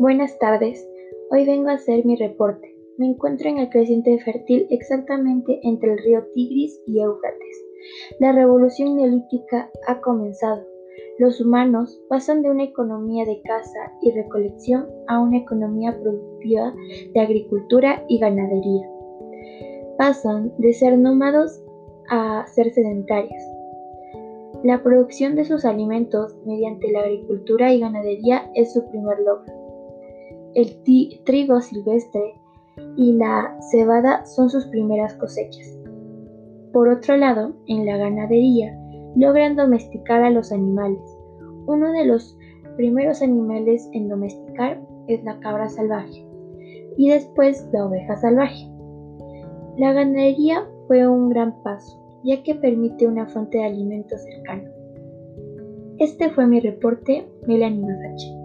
Buenas tardes. Hoy vengo a hacer mi reporte. Me encuentro en el creciente fértil exactamente entre el río Tigris y Éufrates. La revolución neolítica ha comenzado. Los humanos pasan de una economía de caza y recolección a una economía productiva de agricultura y ganadería. Pasan de ser nómados a ser sedentarios. La producción de sus alimentos mediante la agricultura y ganadería es su primer logro. El trigo silvestre y la cebada son sus primeras cosechas. Por otro lado, en la ganadería logran domesticar a los animales. Uno de los primeros animales en domesticar es la cabra salvaje y después la oveja salvaje. La ganadería fue un gran paso, ya que permite una fuente de alimento cercano. Este fue mi reporte, Melanie Masache.